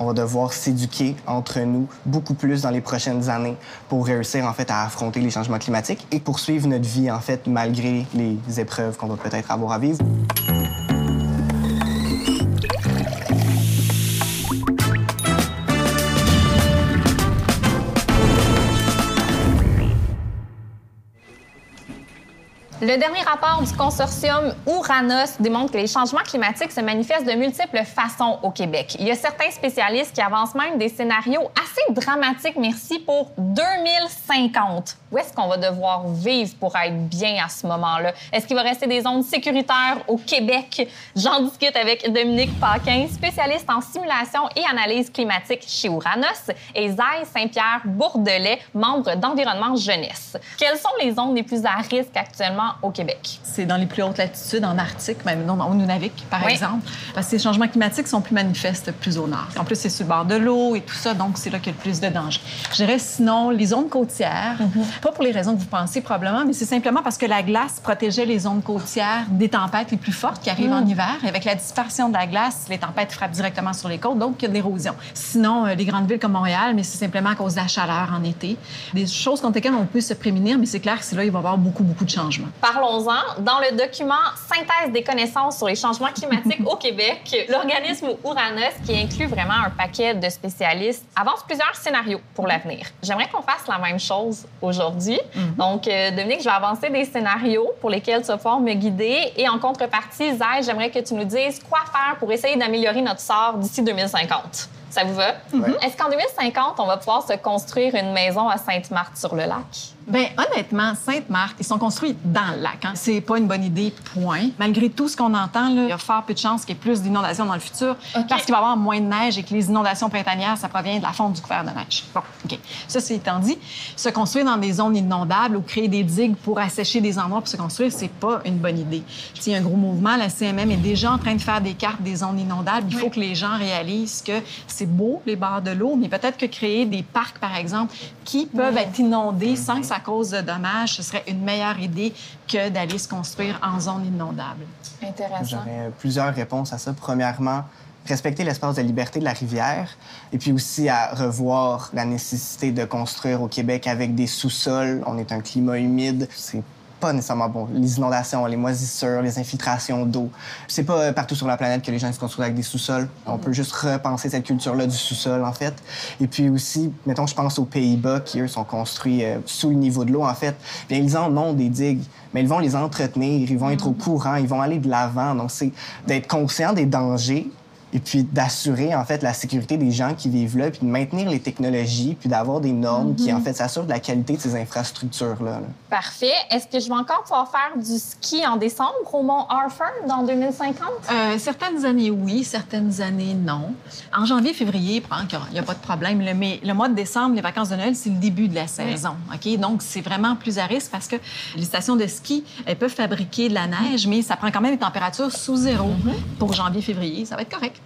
On va devoir s'éduquer entre nous beaucoup plus dans les prochaines années pour réussir en fait à affronter les changements climatiques et poursuivre notre vie en fait malgré les épreuves qu'on va peut-être avoir à vivre. Le dernier rapport du consortium Ouranos démontre que les changements climatiques se manifestent de multiples façons au Québec. Il y a certains spécialistes qui avancent même des scénarios assez dramatiques, merci, pour 2050. Où est-ce qu'on va devoir vivre pour être bien à ce moment-là? Est-ce qu'il va rester des zones sécuritaires au Québec? J'en discute avec Dominique Paquin, spécialiste en simulation et analyse climatique chez Ouranos, et Zay Saint-Pierre Bourdelet, membre d'Environnement Jeunesse. Quelles sont les zones les plus à risque actuellement au Québec? C'est dans les plus hautes latitudes, en Arctique, même non, au Nunavik, par exemple, parce que les changements climatiques sont plus manifestes plus au nord. En plus, c'est sur le bord de l'eau et tout ça, donc c'est là qu'il y a le plus de danger. Je dirais sinon les zones côtières, mm-hmm. Pas pour les raisons que vous pensez probablement, mais c'est simplement parce que la glace protégeait les zones côtières des tempêtes les plus fortes qui arrivent en mm. hiver. Et avec la dispersion de la glace, les tempêtes frappent directement sur les côtes, donc il y a de l'érosion. Sinon, euh, les grandes villes comme Montréal, mais c'est simplement à cause de la chaleur en été. Des choses contre lesquelles on peut se prémunir, mais c'est clair que c'est là il va y avoir beaucoup, beaucoup de changements. Parlons-en. Dans le document Synthèse des connaissances sur les changements climatiques au Québec, l'organisme Ouranos, qui inclut vraiment un paquet de spécialistes, avance plusieurs scénarios pour l'avenir. J'aimerais qu'on fasse la même chose aujourd'hui. Mhm. Donc, euh, Dominique, je vais avancer des scénarios pour lesquels tu vas pouvoir me guider. Et en contrepartie, Zay, j'aimerais que tu nous dises quoi faire pour essayer d'améliorer notre sort d'ici 2050. Ça vous va? Est-ce qu'en 2050, on va pouvoir se construire une maison à Sainte-Marthe-sur-le-Lac? Bien, honnêtement, Sainte-Marthe, ils sont construits dans le lac. Hein. C'est pas une bonne idée, point. Malgré tout ce qu'on entend, là, il y a fort peu de chances qu'il y ait plus d'inondations dans le futur parce qu'il va y avoir moins de neige et que les inondations printanières, ça provient de la fonte du couvert de neige. Bon, OK. Ça, c'est étant dit, se construire dans des zones inondables ou créer des digues pour assécher des endroits pour se construire, c'est pas une bonne idée. S'il y a un gros mouvement, la CMM est déjà en train de faire des cartes des zones inondables. Il faut que les gens réalisent que c'est beau, les bords de l'eau, mais peut-être que créer des parcs, par exemple, qui peuvent être inondés sans que ça cause de dommages, ce serait une meilleure idée que d'aller se construire en zone inondable. Intéressant. J'aurais plusieurs réponses à ça. Premièrement, respecter l'espace de liberté de la rivière et puis aussi à revoir la nécessité de construire au Québec avec des sous-sols. On est un climat humide. C'est pas nécessairement bon. Les inondations, les moisissures, les infiltrations d'eau. C'est pas euh, partout sur la planète que les gens se construisent avec des sous-sols. On peut juste repenser cette culture-là du sous-sol, en fait. Et puis aussi, mettons, je pense aux Pays-Bas qui, eux, sont construits euh, sous le niveau de l'eau, en fait. Bien, ils en ont des digues, mais ils vont les entretenir, ils vont être au courant, ils vont aller de l'avant. Donc, c'est d'être conscient des dangers, et puis d'assurer en fait la sécurité des gens qui vivent là, puis de maintenir les technologies, puis d'avoir des normes qui en mhm. fait s'assurent de la qualité de ces infrastructures là. Parfait. Est-ce que je vais encore pouvoir faire du ski en décembre au Mont Arthur dans 2050 euh, Certaines années oui, certaines années non. En janvier, février, il n'y a pas de problème. Mais le mois de décembre, les vacances de Noël, c'est le début de la saison. Ok, donc c'est vraiment plus à risque parce que les stations de ski, elles peuvent fabriquer de la neige, mais ça prend quand même une température sous zéro mhm. pour janvier-février. Ça va être correct.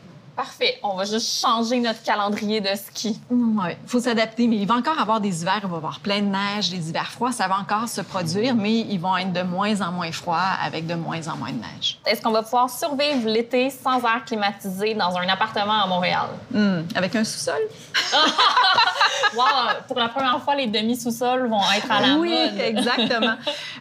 Parfait. On va juste changer notre calendrier de ski. Oui, il faut s'adapter. Mais il va encore avoir des hivers, il va y avoir plein de neige, des hivers froids. Ça va encore se produire, mais ils vont être de moins en moins froids avec de moins en moins de neige. Est-ce qu'on va pouvoir survivre l'été sans air climatisé dans un appartement à Montréal? Hmm, avec un sous-sol? wow! Pour la première fois, les demi-sous-sols vont être à la oui, mode. Oui, exactement.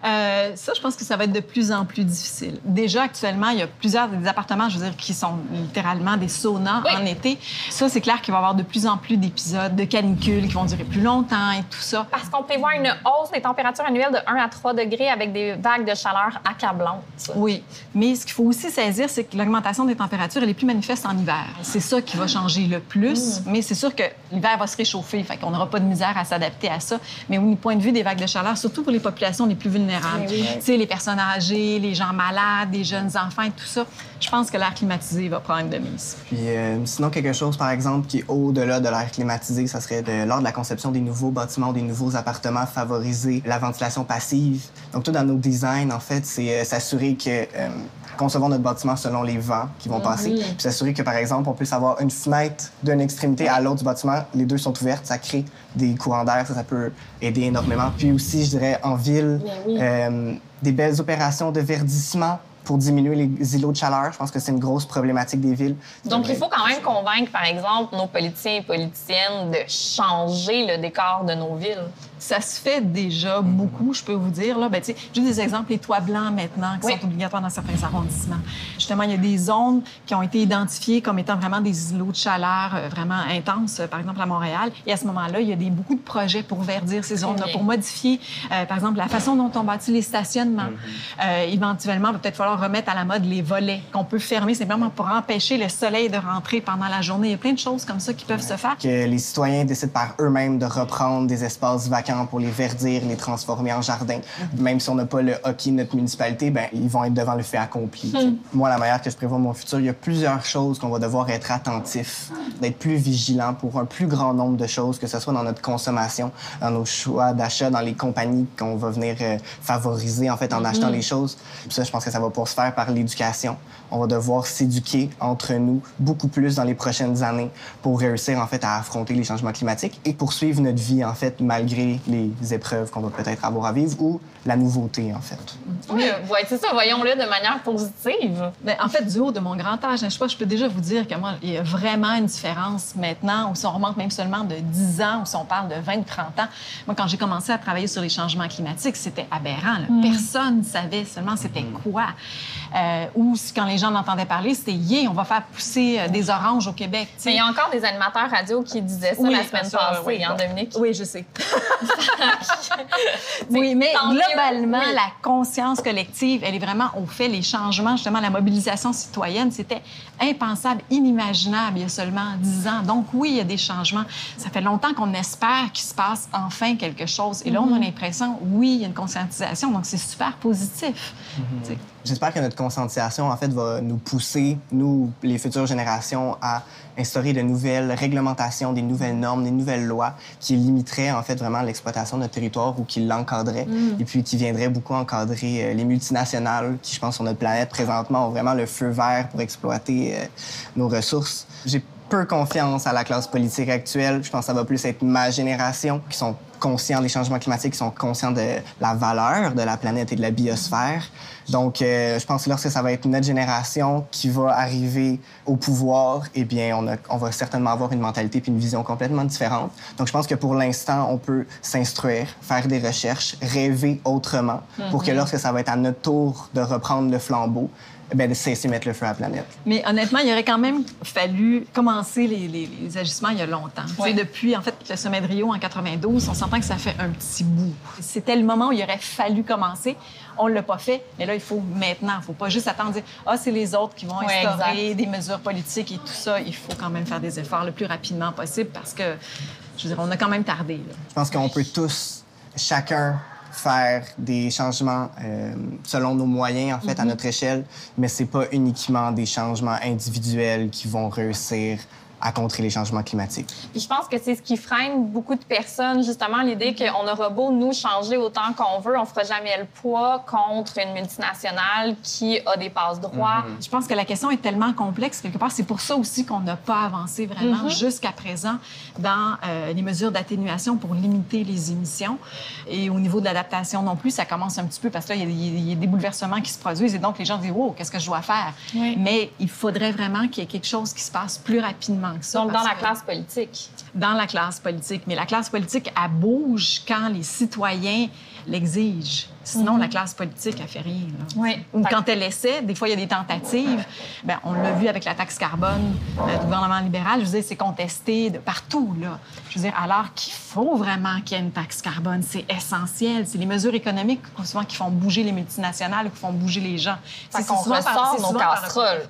Euh, ça, je pense que ça va être de plus en plus difficile. Déjà, actuellement, il y a plusieurs des appartements, je veux dire, qui sont littéralement des sauna en été. Ça, c'est clair qu'il va y avoir de plus en plus d'épisodes de canicules qui vont durer plus longtemps et tout ça. Parce qu'on prévoit une hausse des températures annuelles de 1 à 3 degrés avec des vagues de chaleur accablantes. Oui, mais ce qu'il faut aussi saisir, c'est que l'augmentation des températures, elle est plus manifeste en hiver. C'est ça qui va changer le plus, mm. mais c'est sûr que l'hiver va se réchauffer, fait qu'on n'aura pas de misère à s'adapter à ça. Mais au point de vue des vagues de chaleur, surtout pour les populations les plus vulnérables, tu sais, les personnes âgées, les gens malades, les jeunes enfants et tout ça, je pense que l'air climatisé va prendre de mise. Puis euh, sinon, quelque chose, par exemple, qui est au-delà de l'air climatisé, ça serait de, lors de la conception des nouveaux bâtiments, des nouveaux appartements, favoriser la ventilation passive. Donc, tout dans nos designs, en fait, c'est euh, s'assurer que euh, concevoir notre bâtiment selon les vents qui vont passer, puis s'assurer que, par exemple, on puisse avoir une fenêtre d'une extrémité à l'autre du bâtiment, les deux sont ouvertes, ça crée des courants d'air, ça, ça peut aider énormément. Puis aussi, je dirais, en ville, des belles opérations de verdissement pour diminuer les îlots de chaleur. Je pense que c'est une grosse problématique des villes. Donc, il faut quand même convaincre, par exemple, nos politiciens et politiciennes de changer le décor de nos villes. Ça se fait déjà beaucoup, je peux vous dire. Là, ben, j'ai des exemples, les toits blancs maintenant, qui sont obligatoires dans certains arrondissements. Justement, il y a des zones qui ont été identifiées comme étant vraiment des îlots de chaleur euh, vraiment intenses, euh, par exemple à Montréal. Et à ce moment-là, il y a des, beaucoup de projets pour verdir ces zones-là, pour modifier, euh, par exemple, la façon dont on bâtit les stationnements. Mm-hmm. éventuellement, il va peut-être falloir remettre à la mode les volets qu'on peut fermer simplement pour empêcher le soleil de rentrer pendant la journée. Il y a plein de choses comme ça qui peuvent se faire. Que les citoyens décident par eux-mêmes de reprendre des espaces vacants pour les verdir, les transformer en jardin. Même si on n'a pas le hockey de notre municipalité, ben, ils vont être devant le fait accompli. Hmm. Moi, la manière que je prévois mon futur, il y a plusieurs choses qu'on va devoir être attentifs, d'être plus vigilants pour un plus grand nombre de choses, que ce soit dans notre consommation, dans nos choix d'achat, dans les compagnies qu'on va venir euh, favoriser en fait en achetant hmm. les choses. ça, je pense que ça va pas se faire par l'éducation. On va devoir s'éduquer entre nous beaucoup plus dans les prochaines années pour réussir en fait à affronter les changements climatiques et poursuivre notre vie en fait malgré les épreuves qu'on va peut-être avoir à vivre ou la nouveauté, en fait. Oui, c'est ça, voyons-le de manière positive. Mais en fait, du haut de mon grand âge, je, je peux déjà vous dire que moi, il y a vraiment une différence maintenant, où si on remonte même seulement de 10 ans, ou si on parle de 20, 30 ans. Moi, quand j'ai commencé à travailler sur les changements climatiques, c'était aberrant. Mm. Personne ne savait seulement c'était mm. quoi. Euh, ou quand les gens m'entendaient parler, c'était « yeah, on va faire pousser euh, des oranges au Québec ». Mais il y a encore des animateurs radio qui disaient ça la semaine passée, oui, hein, Dominique? Oui, je sais. oui, mais globalement, la conscience collective, elle est vraiment au fait. Les changements, justement, la mobilisation citoyenne, c'était impensable, inimaginable il y a seulement dix ans. Donc, oui, il y a des changements. Ça fait longtemps qu'on espère qu'il se passe enfin quelque chose. Et là, on a mm-hmm. l'impression, oui, il y a une conscientisation. Donc, c'est super positif. Mm-hmm. J'espère que notre conscientisation, en fait, va nous pousser, nous, les futures générations, à instaurer de nouvelles réglementations, des nouvelles normes, des nouvelles lois qui limiteraient, en fait, vraiment l'exploitation de notre territoire ou qui l'encadraient. Mm. Et puis qui viendraient beaucoup encadrer euh, les multinationales qui, je pense, sur notre planète présentement, ont vraiment le feu vert pour exploiter euh, nos ressources. J'ai peu confiance à la classe politique actuelle. Je pense que ça va plus être ma génération qui sont conscients des changements climatiques, qui sont conscients de la valeur de la planète et de la biosphère. Donc, euh, je pense que lorsque ça va être notre génération qui va arriver au pouvoir, eh bien, on, on va certainement avoir une mentalité puis une vision complètement différente. Donc, je pense que pour l'instant, on peut s'instruire, faire des recherches, rêver autrement pour que mhm. lorsque ça va être à notre tour de reprendre le flambeau, ben, de cesser de mettre le feu à la planète. Mais honnêtement, il aurait quand même fallu commencer les, les, agissements il y a longtemps. Depuis, en fait, le sommet de Rio en 92, on s'entend que ça fait un petit bout. C'était le moment où il aurait fallu commencer. On ne l'a pas fait, mais là, il faut maintenant. Il ne faut pas juste attendre dire Ah, c'est les autres qui vont instaurer des mesures politiques et tout ça. Il faut quand même faire des efforts le plus rapidement possible parce que, je veux dire, on a quand même tardé. Je pense qu'on peut tous, chacun, faire des changements euh, selon nos moyens, en fait, à mhm. notre échelle, mais c'est pas uniquement des changements individuels qui vont réussir à contrer les changements climatiques. Puis je pense que c'est ce qui freine beaucoup de personnes, justement, l'idée qu'on aura beau nous changer autant qu'on veut, on fera jamais le poids contre une multinationale qui a des passe-droits. Je pense que la question est tellement complexe, quelque part. C'est pour ça aussi qu'on n'a pas avancé vraiment mhm. jusqu'à présent dans euh, les mesures d'atténuation pour limiter les émissions. Et au niveau de l'adaptation non plus, ça commence un petit peu parce que là, il y, a des bouleversements qui se produisent et donc les gens disent, wow, qu'est-ce que je dois faire? Mais il faudrait vraiment qu'il y ait quelque chose qui se passe plus rapidement donc, dans la classe politique. Dans la classe politique. Mais la classe politique, elle bouge quand les citoyens l'exigent. Sinon, la mhm. classe politique, elle fait rien. Oui. Ou quand elle essaie, des fois, il y a des tentatives. Bien, on l'a vu avec la taxe carbone euh, du gouvernement libéral. Je veux dire, c'est contesté de partout. Là. Je veux dire, alors qu'il faut vraiment qu'il y ait une taxe carbone, c'est essentiel. C'est les mesures économiques souvent qui font bouger les multinationales, qui font bouger les gens. C'est qu'on ressort nos casseroles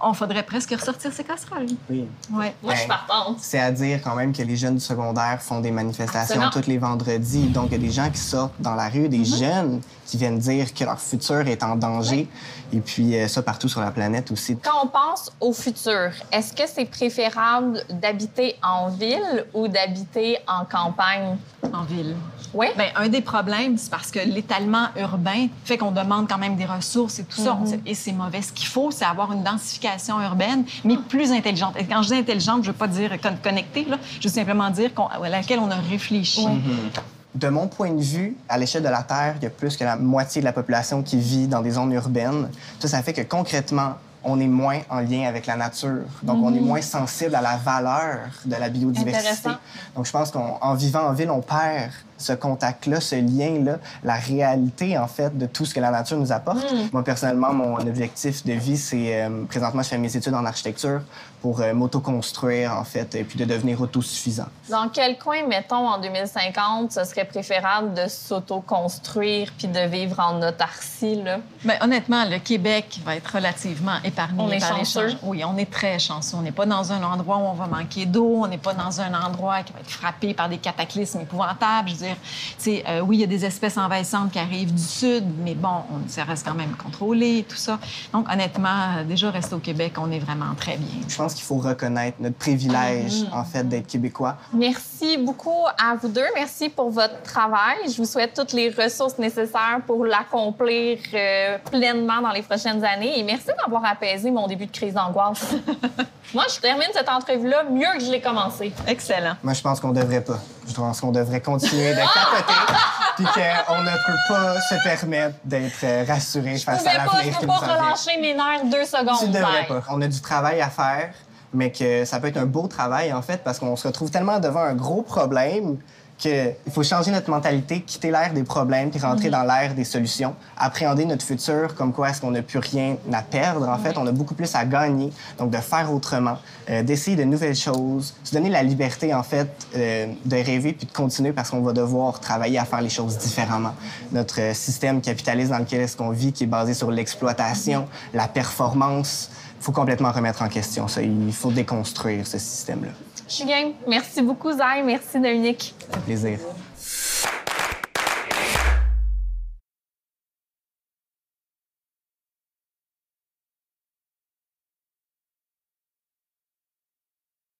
on faudrait presque ressortir ces casseroles. Oui. Ouais. Moi, je suis partante. C'est à dire quand même que les jeunes du secondaire font des manifestations tous les vendredis. Donc, il y a des gens qui sortent dans la rue, des mm-hmm. jeunes qui viennent dire que leur futur est en danger. Et puis, euh, ça partout sur la planète aussi. Quand on pense au futur, est-ce que c'est préférable d'habiter en ville ou d'habiter en campagne? En ville. Oui. Bien, un des problèmes, c'est parce que l'étalement urbain fait qu'on demande quand même des ressources et tout ça. Mm-hmm. Et c'est mauvais. Ce qu'il faut, c'est avoir une densification urbaine, mais plus intelligente. Et quand je dis intelligente, je ne veux pas dire connectée, là. je veux simplement dire à laquelle on a réfléchi. Mm-hmm. de mon point de vue, à l'échelle de la Terre, il y a plus que la moitié de la population qui vit dans des zones urbaines. Ça, ça fait que concrètement, on est moins en lien avec la nature. Donc, on est moins sensible à la valeur de la biodiversité. Donc, je pense qu'en vivant en ville, on perd ce contact-là, ce lien-là, la réalité, en fait, de tout ce que la nature nous apporte. Moi, personnellement, mon objectif de vie, c'est... euh, présentement, je fais mes études en architecture pour euh, m'auto-construire, en fait, et puis de devenir autosuffisant. Dans quel coin, mettons, en 2050, ce serait préférable de s'auto-construire puis de vivre en autarcie, là? Ben, honnêtement, le Québec va être relativement épargné On est par les chanceux. Oui, on est très chanceux. On n'est pas dans un endroit où on va manquer d'eau. On n'est pas dans un endroit qui va être frappé par des cataclysmes épouvantables. Je dire, euh, oui, il y a des espèces envahissantes qui arrivent du sud, mais bon, on, ça reste quand même contrôlé, tout ça. Donc, honnêtement, euh, déjà, rester au Québec, on est vraiment très bien. Je pense qu'il faut reconnaître notre privilège, en fait, d'être québécois. Merci beaucoup à vous deux. Merci pour votre travail. Je vous souhaite toutes les ressources nécessaires pour l'accomplir euh, pleinement dans les prochaines années. Et merci d'avoir apaisé mon début de crise d'angoisse. Moi, je termine cette entrevue-là mieux que je l'ai commencée. Excellent. Moi, je pense qu'on devrait pas. Je pense qu'on devrait continuer de capoter, puis qu'on ne peut pas se permettre d'être rassuré Je face à pas, je l'avenir qui peux nous pas en vient. relâcher mes nerfs deux secondes. Tu ne devrais pas. On a du travail à faire, mais que ça peut être un beau travail, en fait, parce qu'on se retrouve tellement devant un gros problème qu'il faut changer notre mentalité, quitter l'ère des problèmes, puis rentrer dans l'ère des solutions, appréhender notre futur comme quoi est-ce qu'on n'a plus rien à perdre, en fait, on a beaucoup plus à gagner, donc de faire autrement, euh, d'essayer de nouvelles choses, se donner la liberté, en fait, euh, de rêver puis de continuer parce qu'on va devoir travailler à faire les choses différemment. Notre euh, système capitaliste dans lequel est-ce qu'on vit, qui est basé sur l'exploitation, la performance, il faut complètement remettre en question ça. Il faut déconstruire ce système-là. Je suis. Merci beaucoup, Zay. Merci, Dominique. Fait plaisir.